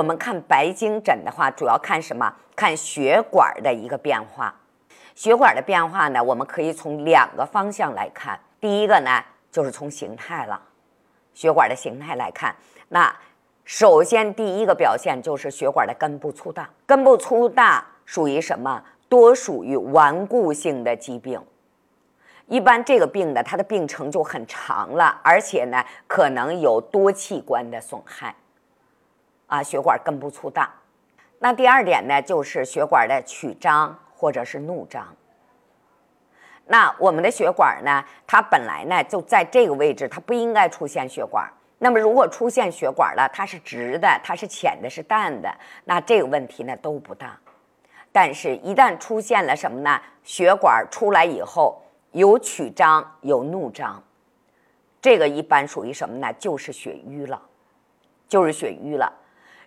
我们看白经诊的话，主要看什么？看血管的一个变化。血管的变化呢，我们可以从两个方向来看。第一个呢，就是从形态了，血管的形态来看。那首先第一个表现就是血管的根部粗大。根部粗大属于什么？多属于顽固性的疾病。一般这个病呢，它的病程就很长了，而且呢，可能有多器官的损害。啊，血管根部粗大。那第二点呢，就是血管的曲张或者是怒张。那我们的血管呢，它本来呢就在这个位置，它不应该出现血管。那么如果出现血管了，它是直的，它是浅的，是淡的，那这个问题呢都不大。但是，一旦出现了什么呢？血管出来以后有曲张有怒张，这个一般属于什么呢？就是血瘀了，就是血瘀了。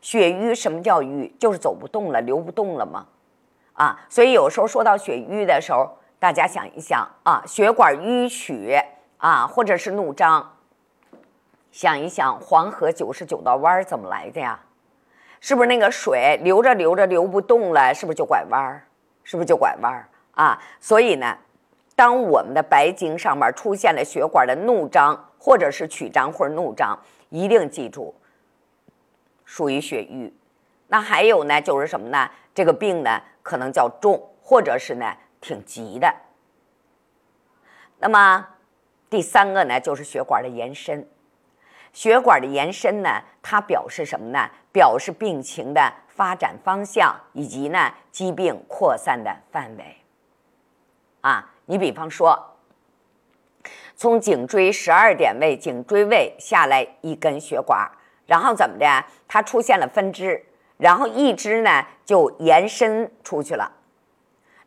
血瘀什么叫瘀？就是走不动了，流不动了吗？啊，所以有时候说到血瘀的时候，大家想一想啊，血管淤曲啊，或者是怒张，想一想黄河九十九道弯怎么来的呀？是不是那个水流着流着流不动了？是不是就拐弯儿？是不是就拐弯儿啊？所以呢，当我们的白经上面出现了血管的怒张，或者是曲张或者怒张，一定记住。属于血瘀，那还有呢，就是什么呢？这个病呢，可能较重，或者是呢挺急的。那么第三个呢，就是血管的延伸。血管的延伸呢，它表示什么呢？表示病情的发展方向以及呢疾病扩散的范围。啊，你比方说，从颈椎十二点位颈椎位下来一根血管。然后怎么的？它出现了分支，然后一支呢就延伸出去了。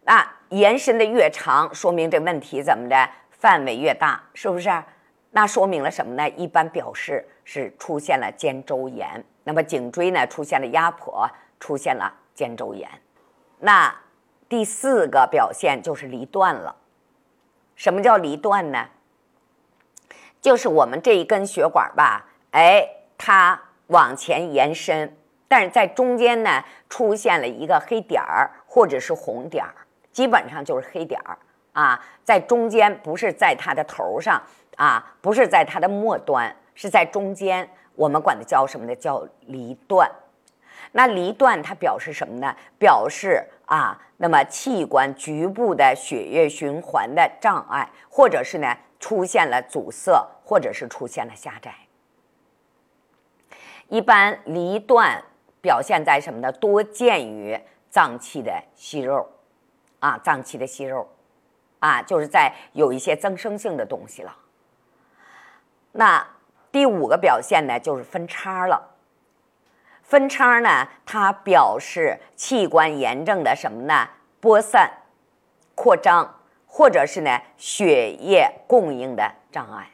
那延伸的越长，说明这问题怎么的范围越大，是不是？那说明了什么呢？一般表示是出现了肩周炎。那么颈椎呢出现了压迫，出现了肩周炎。那第四个表现就是离断了。什么叫离断呢？就是我们这一根血管吧，哎。它往前延伸，但是在中间呢出现了一个黑点儿或者是红点儿，基本上就是黑点儿啊，在中间不是在它的头上啊，不是在它的末端，是在中间。我们管它叫什么呢？叫离断。那离断它表示什么呢？表示啊，那么器官局部的血液循环的障碍，或者是呢出现了阻塞，或者是出现了狭窄。一般离断表现在什么呢？多见于脏器的息肉，啊，脏器的息肉，啊，就是在有一些增生性的东西了。那第五个表现呢，就是分叉了。分叉呢，它表示器官炎症的什么呢？播散、扩张，或者是呢血液供应的障碍。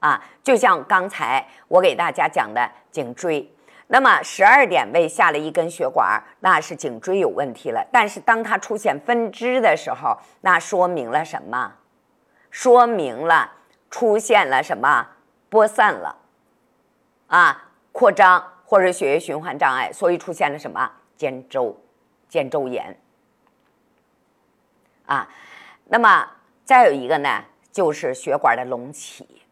啊，就像刚才我给大家讲的颈椎，那么十二点位下了一根血管，那是颈椎有问题了。但是当它出现分支的时候，那说明了什么？说明了出现了什么？播散了，啊，扩张或者血液循环障碍，所以出现了什么？肩周，肩周炎。啊，那么再有一个呢，就是血管的隆起。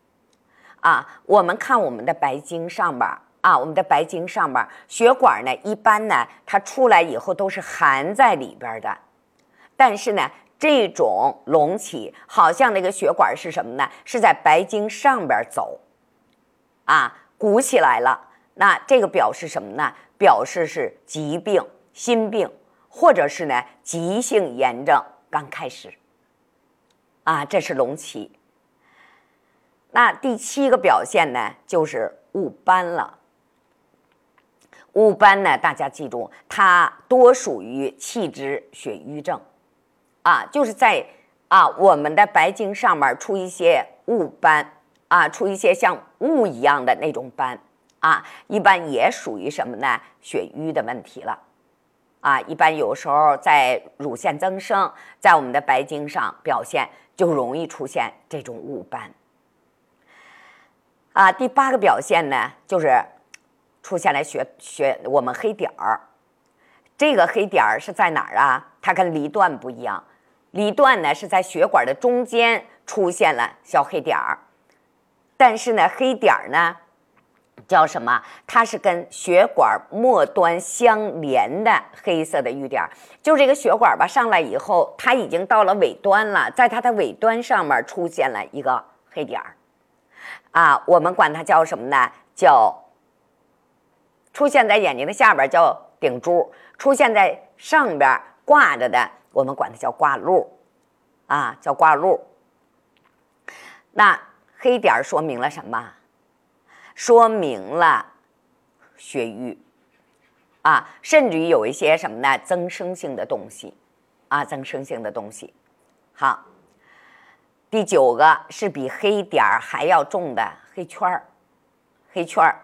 啊，我们看我们的白经上边啊，我们的白经上边血管呢，一般呢，它出来以后都是含在里边的。但是呢，这种隆起，好像那个血管是什么呢？是在白经上边走，啊，鼓起来了。那这个表示什么呢？表示是疾病、心病，或者是呢急性炎症刚开始。啊，这是隆起。那第七个表现呢，就是误斑了。误斑呢，大家记住，它多属于气滞血瘀症，啊，就是在啊我们的白经上面出一些误斑，啊，出一些像雾一样的那种斑，啊，一般也属于什么呢？血瘀的问题了，啊，一般有时候在乳腺增生，在我们的白经上表现就容易出现这种误斑。啊，第八个表现呢，就是出现了血血我们黑点儿。这个黑点儿是在哪儿啊？它跟离断不一样，离断呢是在血管的中间出现了小黑点儿，但是呢黑点儿呢。叫什么？它是跟血管末端相连的黑色的瘀点儿，就这个血管吧，上来以后，它已经到了尾端了，在它的尾端上面出现了一个黑点儿，啊，我们管它叫什么呢？叫出现在眼睛的下边叫顶珠，出现在上边挂着的，我们管它叫挂露，啊，叫挂露。那黑点说明了什么？说明了血瘀啊，甚至于有一些什么呢？增生性的东西啊，增生性的东西。好，第九个是比黑点儿还要重的黑圈儿。黑圈儿，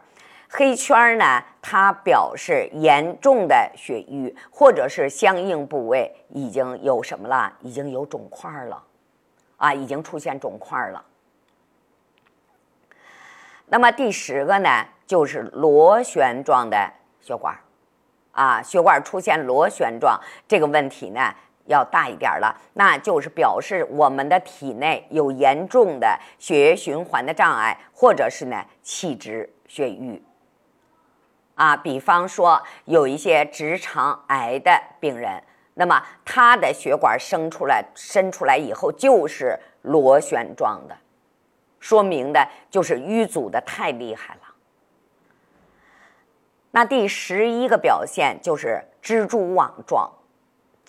黑圈儿呢，它表示严重的血瘀，或者是相应部位已经有什么了？已经有肿块了啊，已经出现肿块了。那么第十个呢，就是螺旋状的血管，啊，血管出现螺旋状这个问题呢，要大一点了，那就是表示我们的体内有严重的血液循环的障碍，或者是呢气滞血瘀，啊，比方说有一些直肠癌的病人，那么他的血管生出来、伸出来以后就是螺旋状的。说明的就是淤阻的太厉害了。那第十一个表现就是蜘蛛网状，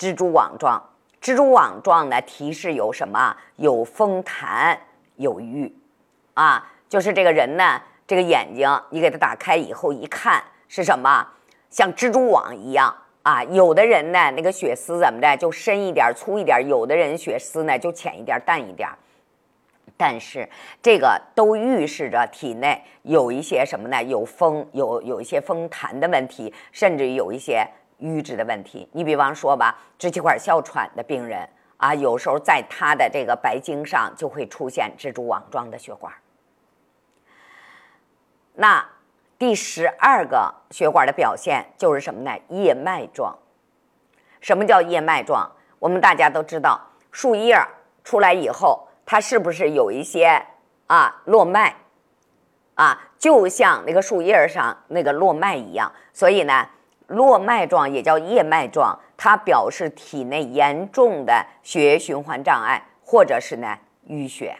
蜘蛛网状，蜘蛛网状呢提示有什么？有风痰，有瘀，啊，就是这个人呢，这个眼睛你给他打开以后一看是什么？像蜘蛛网一样啊。有的人呢，那个血丝怎么的就深一点、粗一点；有的人血丝呢就浅一点、淡一点。但是这个都预示着体内有一些什么呢？有风，有有一些风痰的问题，甚至有一些瘀滞的问题。你比方说吧，支气管哮喘的病人啊，有时候在他的这个白经上就会出现蜘蛛网状的血管。那第十二个血管的表现就是什么呢？叶脉状。什么叫叶脉状？我们大家都知道，树叶出来以后。它是不是有一些啊络脉啊，就像那个树叶上那个络脉一样？所以呢，络脉状也叫叶脉状，它表示体内严重的血液循环障碍，或者是呢淤血。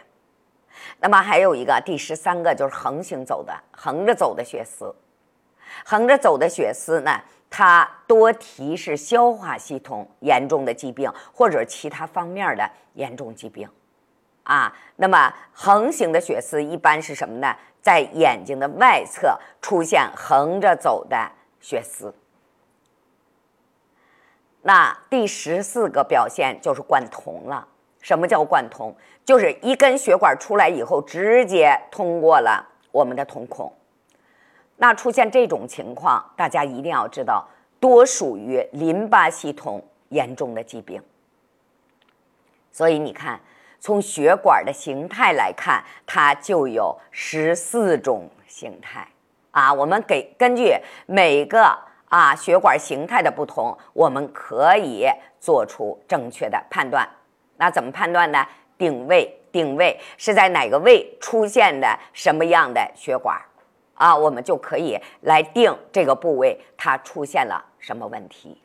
那么还有一个第十三个就是横行走的、横着走的血丝。横着走的血丝呢，它多提示消化系统严重的疾病，或者其他方面的严重疾病。啊，那么横行的血丝一般是什么呢？在眼睛的外侧出现横着走的血丝。那第十四个表现就是贯通了。什么叫贯通？就是一根血管出来以后，直接通过了我们的瞳孔。那出现这种情况，大家一定要知道，多属于淋巴系统严重的疾病。所以你看。从血管的形态来看，它就有十四种形态啊。我们给根据每个啊血管形态的不同，我们可以做出正确的判断。那怎么判断呢？定位，定位是在哪个位出现的什么样的血管啊？我们就可以来定这个部位它出现了什么问题。